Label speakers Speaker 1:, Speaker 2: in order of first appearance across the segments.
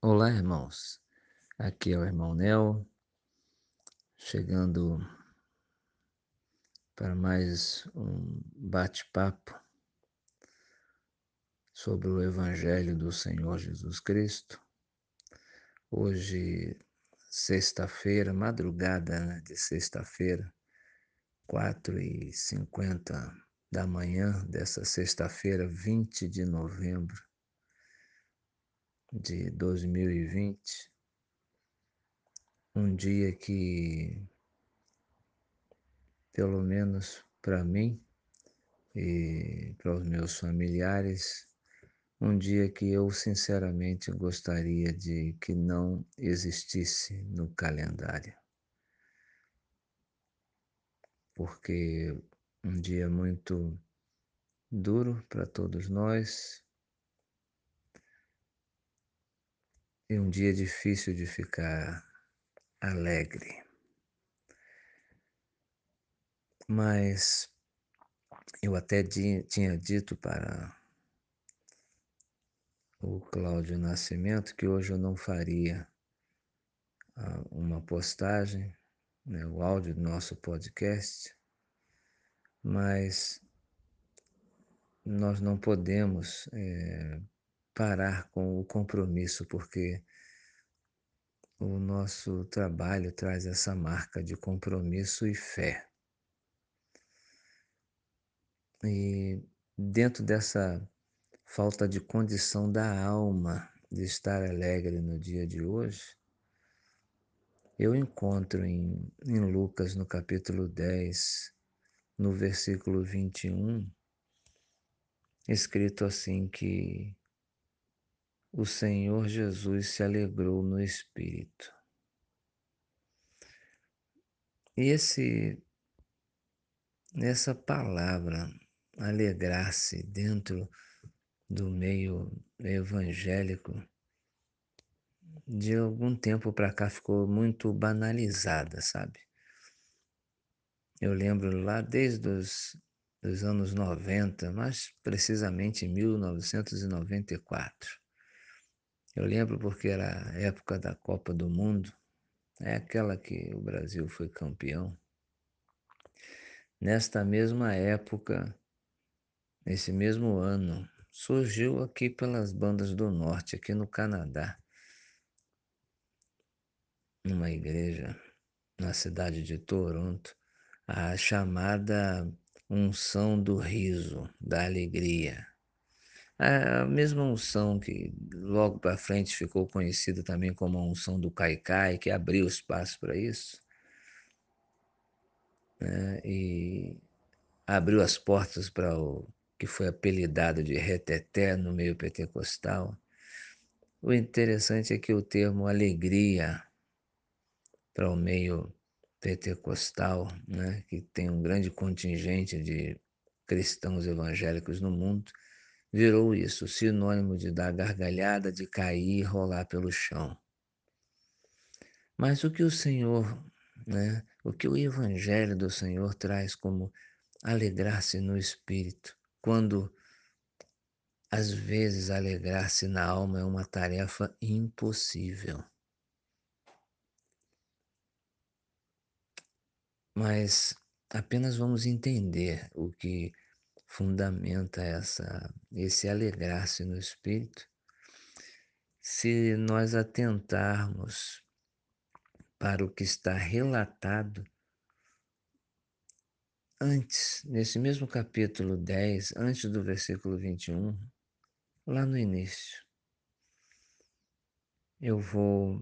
Speaker 1: Olá, irmãos. Aqui é o irmão Nel, chegando para mais um bate-papo sobre o Evangelho do Senhor Jesus Cristo. Hoje, sexta-feira, madrugada né, de sexta-feira, 4 e 50 da manhã dessa sexta-feira, 20 de novembro de 2020. Um dia que, pelo menos para mim e para os meus familiares, um dia que eu sinceramente gostaria de que não existisse no calendário. Porque um dia muito duro para todos nós e um dia difícil de ficar alegre. Mas eu até tinha dito para o Cláudio Nascimento que hoje eu não faria ah, uma postagem, né, o áudio do nosso podcast, mas nós não podemos é, parar com o compromisso, porque o nosso trabalho traz essa marca de compromisso e fé. E dentro dessa falta de condição da alma de estar alegre no dia de hoje, eu encontro em, em Lucas, no capítulo 10, no versículo 21, escrito assim que o Senhor Jesus se alegrou no Espírito. E esse, essa palavra, alegrar-se dentro do meio evangélico, de algum tempo para cá ficou muito banalizada, sabe? Eu lembro lá desde os dos anos 90, mais precisamente em 1994. Eu lembro porque era a época da Copa do Mundo, é aquela que o Brasil foi campeão. Nesta mesma época, nesse mesmo ano, surgiu aqui pelas bandas do norte, aqui no Canadá, numa igreja na cidade de Toronto, a chamada unção do riso, da alegria. A mesma unção que logo para frente ficou conhecida também como a unção do Caicai, que abriu espaço para isso, né? e abriu as portas para o que foi apelidado de reteté no meio pentecostal. O interessante é que o termo alegria para o meio pentecostal, né, que tem um grande contingente de cristãos evangélicos no mundo, virou isso, sinônimo de dar gargalhada, de cair e rolar pelo chão. Mas o que o Senhor, né, o que o Evangelho do Senhor traz como alegrar-se no espírito, quando às vezes alegrar-se na alma é uma tarefa impossível. Mas apenas vamos entender o que fundamenta essa, esse alegrar-se no espírito se nós atentarmos para o que está relatado antes, nesse mesmo capítulo 10, antes do versículo 21, lá no início. Eu vou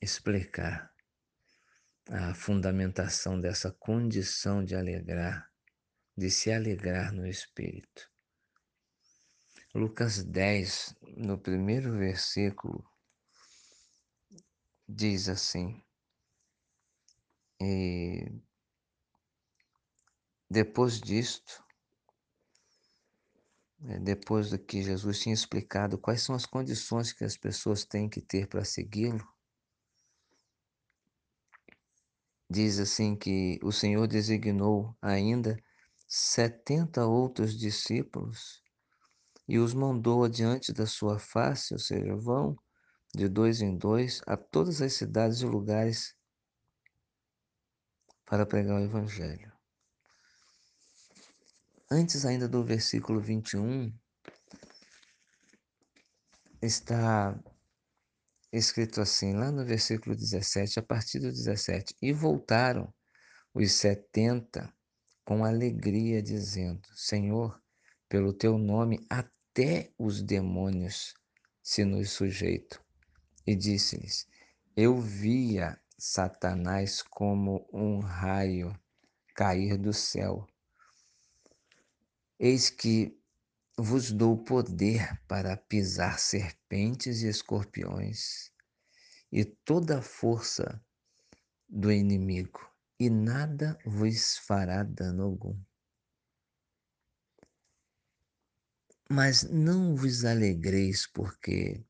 Speaker 1: explicar a fundamentação dessa condição de alegrar, de se alegrar no Espírito. Lucas 10, no primeiro versículo, diz assim: e depois disto, né, depois do que Jesus tinha explicado quais são as condições que as pessoas têm que ter para segui-lo, diz assim que o Senhor designou ainda setenta outros discípulos e os mandou adiante da sua face, ou seja, vão de dois em dois, a todas as cidades e lugares para pregar o Evangelho. Antes ainda do versículo 21, está escrito assim, lá no versículo 17, a partir do 17: E voltaram os setenta com alegria, dizendo: Senhor, pelo teu nome até os demônios se nos sujeitam. E disse-lhes: Eu via Satanás como um raio cair do céu. Eis que vos dou poder para pisar serpentes e escorpiões e toda a força do inimigo, e nada vos fará dano algum. Mas não vos alegreis, porque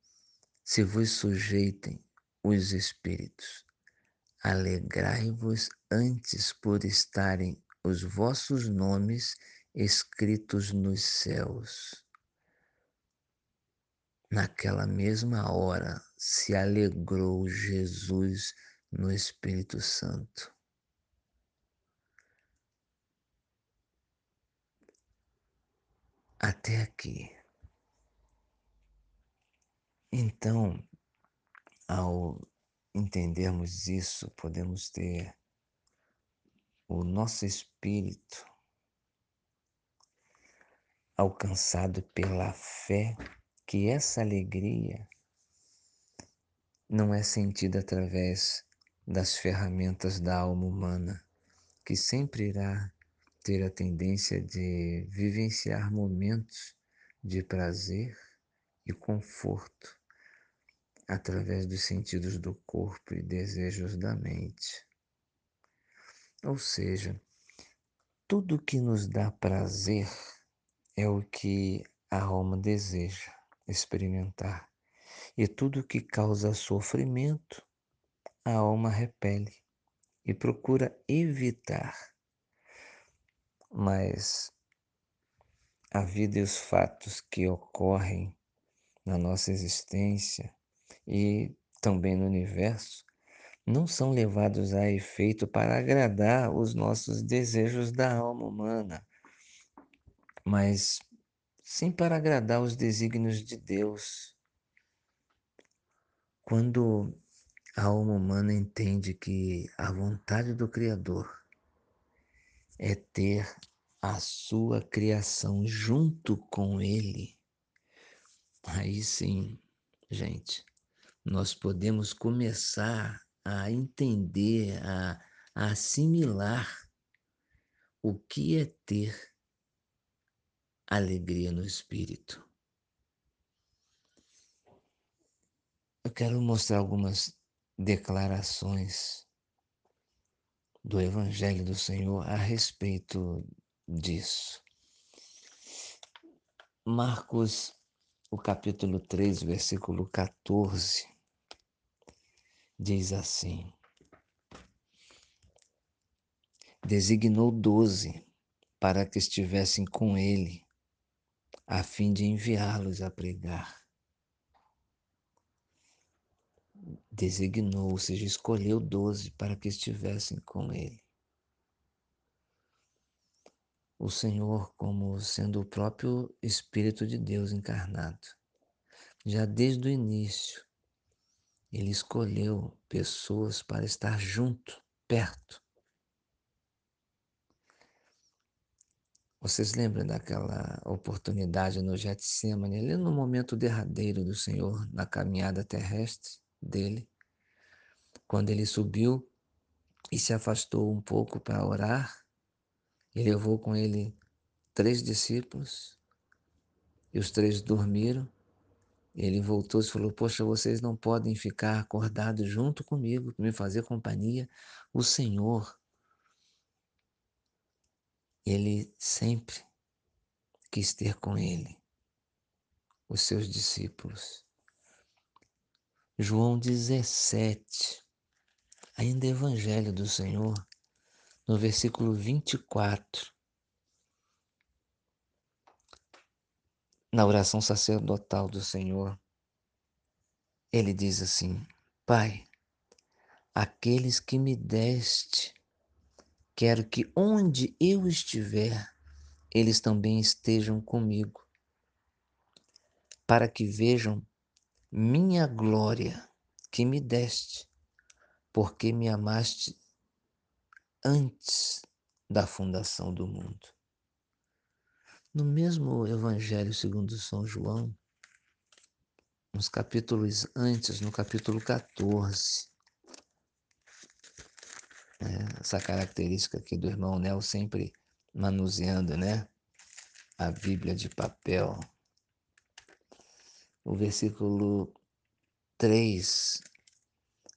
Speaker 1: se vos sujeitem os espíritos, alegrai-vos antes por estarem os vossos nomes escritos nos céus. Naquela mesma hora se alegrou Jesus no Espírito Santo. Até aqui. Então, ao entendermos isso, podemos ter o nosso espírito alcançado pela fé, que essa alegria não é sentida através das ferramentas da alma humana, que sempre irá ter a tendência de vivenciar momentos de prazer e conforto através dos sentidos do corpo e desejos da mente. Ou seja, tudo que nos dá prazer é o que a alma deseja experimentar. E tudo que causa sofrimento, a alma repele e procura evitar. Mas a vida e os fatos que ocorrem na nossa existência e também no universo não são levados a efeito para agradar os nossos desejos da alma humana mas sim para agradar os desígnios de Deus. Quando a alma humana entende que a vontade do Criador é ter a sua criação junto com Ele, aí sim, gente, nós podemos começar a entender, a, a assimilar o que é ter alegria no espírito. Eu quero mostrar algumas declarações do Evangelho do Senhor a respeito disso. Marcos, o capítulo 3, versículo 14, diz assim: Designou doze para que estivessem com ele a fim de enviá-los a pregar. Designou, ou seja, escolheu doze para que estivessem com ele. O Senhor, como sendo o próprio Espírito de Deus encarnado, já desde o início, ele escolheu pessoas para estar junto, perto, Vocês lembram daquela oportunidade no Getsemane, ali no momento derradeiro do Senhor na caminhada terrestre dele, quando ele subiu e se afastou um pouco para orar, e levou com ele três discípulos, e os três dormiram. Ele voltou e falou: Poxa, vocês não podem ficar acordados junto comigo, me fazer companhia. O Senhor ele sempre quis ter com ele os seus discípulos. João 17, ainda Evangelho do Senhor, no versículo 24, na oração sacerdotal do Senhor, ele diz assim: Pai, aqueles que me deste, quero que onde eu estiver, eles também estejam comigo, para que vejam minha glória que me deste, porque me amaste antes da fundação do mundo. No mesmo Evangelho segundo São João, uns capítulos antes, no capítulo 14, né, essa característica aqui do irmão Nel sempre manuseando, né? A Bíblia de papel. O versículo 3,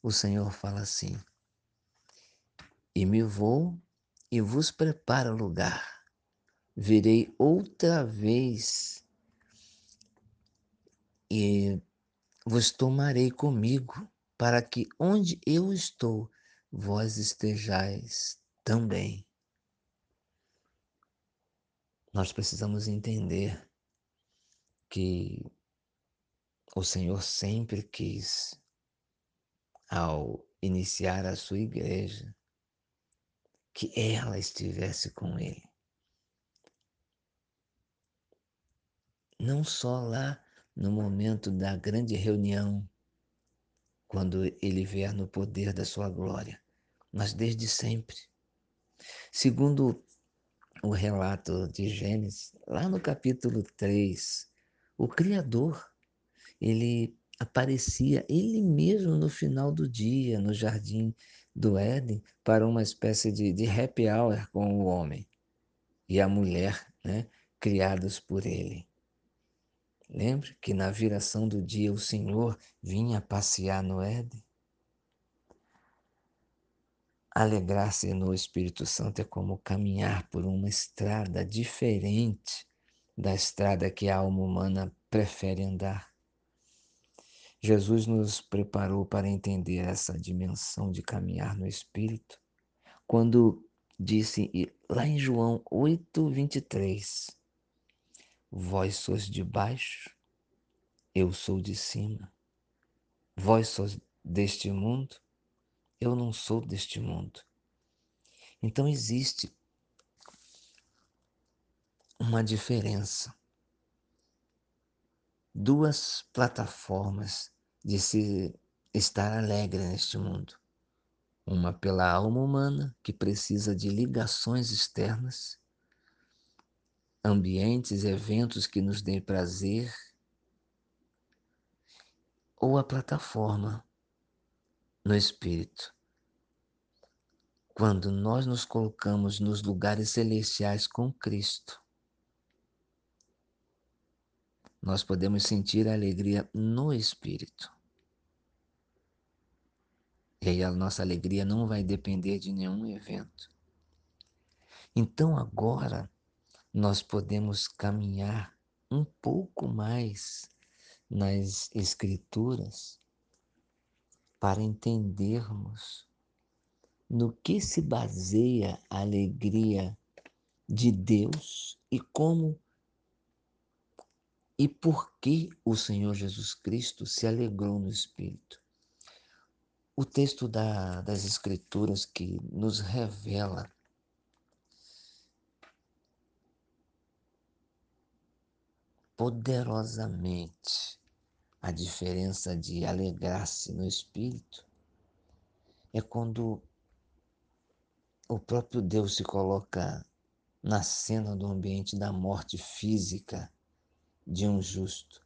Speaker 1: o Senhor fala assim: E me vou e vos preparo lugar virei outra vez e vos tomarei comigo, para que onde eu estou, vós estejais também. Nós precisamos entender que o Senhor sempre quis, ao iniciar a sua igreja, que ela estivesse com Ele. não só lá no momento da grande reunião, quando ele vier no poder da sua glória, mas desde sempre. Segundo o relato de Gênesis, lá no capítulo 3, o Criador, ele aparecia ele mesmo no final do dia, no jardim do Éden, para uma espécie de, de happy hour com o homem e a mulher, né, criados por ele. Lembre que na viração do dia o Senhor vinha passear no Éden. Alegrar-se no Espírito Santo é como caminhar por uma estrada diferente da estrada que a alma humana prefere andar. Jesus nos preparou para entender essa dimensão de caminhar no Espírito quando disse lá em João 8, 23: Vós sois de baixo, eu sou de cima. Vós sois deste mundo, eu não sou deste mundo. Então existe uma diferença. Duas plataformas de se estar alegre neste mundo. Uma pela alma humana, que precisa de ligações externas, ambientes, eventos que nos dêem prazer, ou a plataforma no espírito. Quando nós nos colocamos nos lugares celestiais com Cristo, nós podemos sentir a alegria no espírito. E aí a nossa alegria não vai depender de nenhum evento. Então agora nós podemos caminhar um pouco mais nas Escrituras para entendermos no que se baseia a alegria de Deus e como e por que o Senhor Jesus Cristo se alegrou no Espírito. O texto da, das Escrituras que nos revela poderosamente a diferença de alegrar-se no espírito é quando o próprio Deus se coloca na cena do ambiente da morte física de um justo,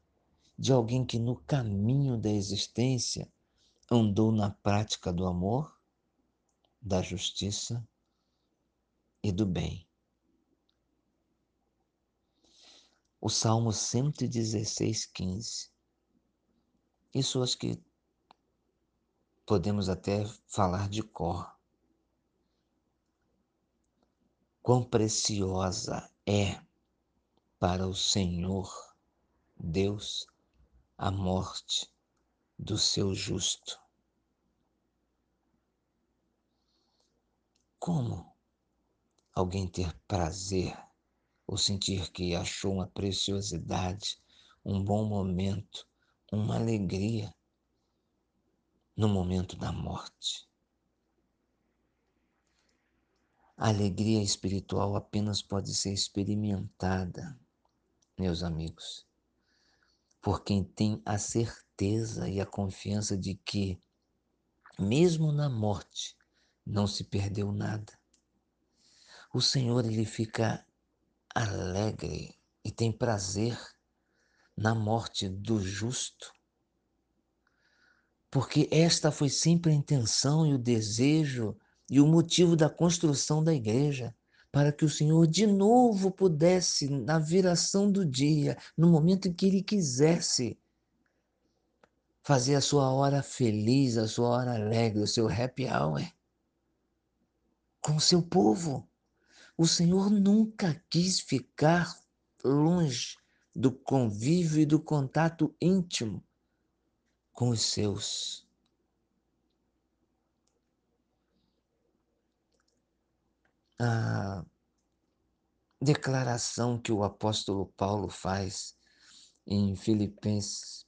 Speaker 1: de alguém que no caminho da existência andou na prática do amor, da justiça e do bem. o Salmo 116, 15. Isso acho que podemos até falar de cor. Quão preciosa é para o Senhor Deus a morte do seu justo. Como alguém ter prazer ou sentir que achou uma preciosidade, um bom momento, uma alegria no momento da morte. A alegria espiritual apenas pode ser experimentada, meus amigos, por quem tem a certeza e a confiança de que, mesmo na morte, não se perdeu nada. O Senhor, ele fica alegre e tem prazer na morte do justo, porque esta foi sempre a intenção e o desejo e o motivo da construção da igreja, para que o Senhor de novo pudesse, na viração do dia, no momento em que Ele quisesse, fazer a sua hora feliz, a sua hora alegre, o seu happy hour com o seu povo. O Senhor nunca quis ficar longe do convívio e do contato íntimo com os seus. A declaração que o apóstolo Paulo faz em Filipenses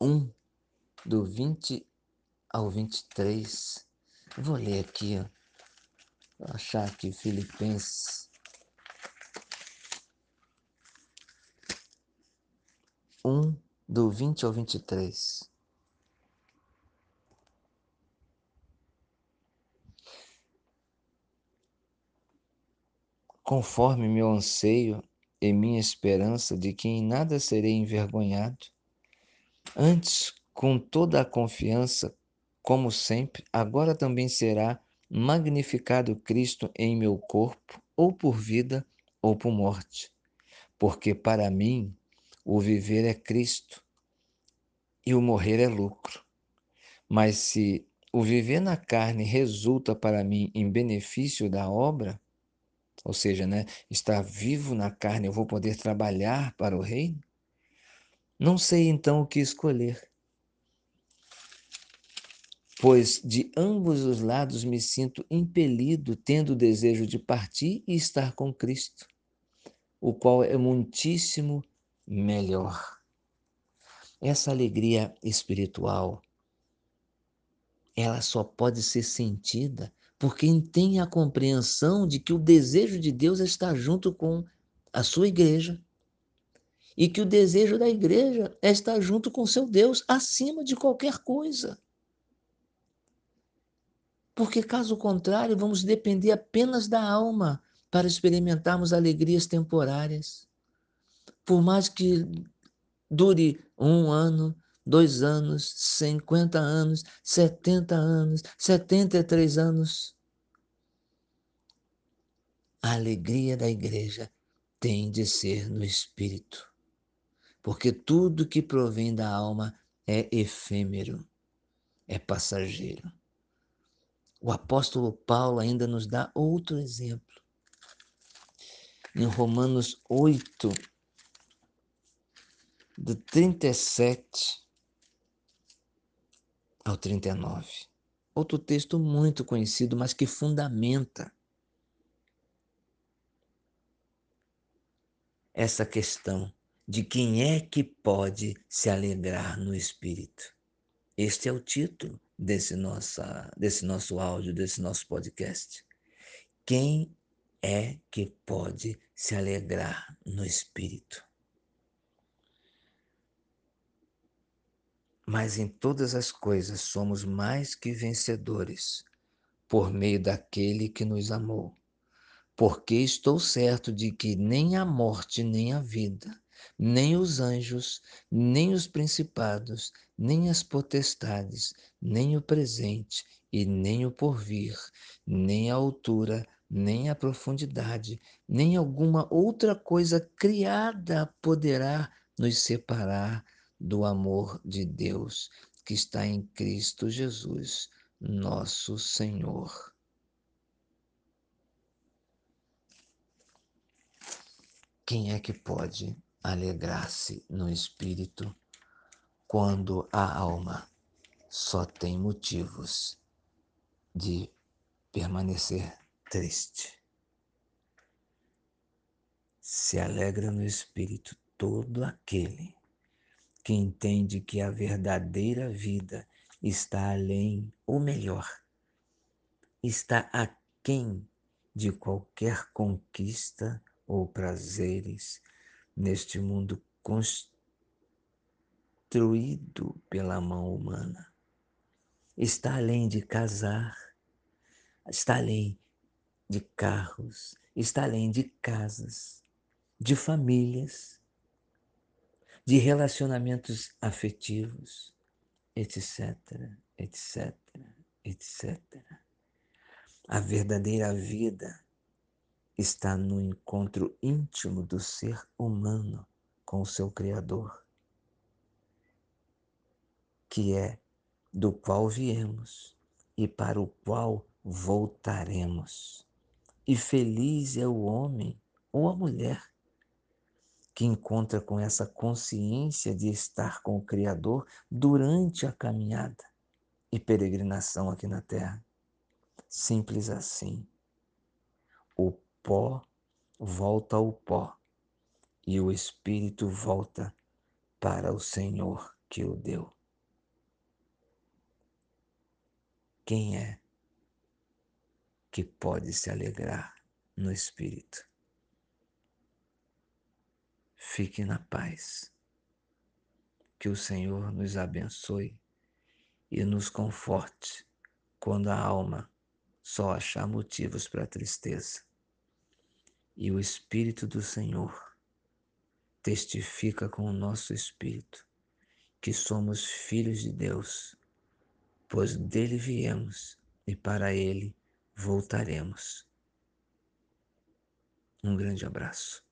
Speaker 1: 1, do 20 ao 23. vou ler aqui, ó. Vou achar aqui Filipenses 1, do 20 ao 23. Conforme meu anseio e minha esperança de que em nada serei envergonhado. Antes, com toda a confiança, como sempre, agora também será magnificado Cristo em meu corpo, ou por vida ou por morte. Porque para mim o viver é Cristo e o morrer é lucro. Mas se o viver na carne resulta para mim em benefício da obra, ou seja, né, estar vivo na carne, eu vou poder trabalhar para o reino? Não sei então o que escolher. Pois de ambos os lados me sinto impelido, tendo o desejo de partir e estar com Cristo, o qual é muitíssimo melhor. Essa alegria espiritual, ela só pode ser sentida por quem tem a compreensão de que o desejo de Deus é estar junto com a sua igreja e que o desejo da igreja é estar junto com seu Deus acima de qualquer coisa. Porque, caso contrário, vamos depender apenas da alma para experimentarmos alegrias temporárias. Por mais que dure um ano, dois anos, 50 anos, 70 anos, 73 anos. A alegria da igreja tem de ser no espírito, porque tudo que provém da alma é efêmero, é passageiro. O apóstolo Paulo ainda nos dá outro exemplo. Em Romanos 8, do 37 ao 39. Outro texto muito conhecido, mas que fundamenta essa questão de quem é que pode se alegrar no espírito. Este é o título desse, nossa, desse nosso áudio, desse nosso podcast. Quem é que pode se alegrar no espírito? Mas em todas as coisas somos mais que vencedores por meio daquele que nos amou. Porque estou certo de que nem a morte, nem a vida, nem os anjos, nem os principados, nem as potestades, nem o presente e nem o porvir, nem a altura, nem a profundidade, nem alguma outra coisa criada poderá nos separar do amor de Deus que está em Cristo Jesus, nosso Senhor. Quem é que pode alegrar-se no espírito quando a alma só tem motivos de permanecer triste? Se alegra no espírito todo aquele que entende que a verdadeira vida está além, ou melhor, está aquém de qualquer conquista ou prazeres neste mundo construído pela mão humana. Está além de casar, está além de carros, está além de casas, de famílias, de relacionamentos afetivos, etc, etc, etc. A verdadeira vida está no encontro íntimo do ser humano com o seu Criador, que é do qual viemos e para o qual voltaremos. E feliz é o homem ou a mulher que encontra com essa consciência de estar com o Criador durante a caminhada e peregrinação aqui na Terra. Simples assim. O pó volta ao pó e o espírito volta para o Senhor que o deu. Quem é que pode se alegrar no Espírito. Fique na paz. Que o Senhor nos abençoe e nos conforte quando a alma só achar motivos para tristeza. E o Espírito do Senhor testifica com o nosso espírito que somos filhos de Deus, pois dele viemos e para ele voltaremos. Um grande abraço.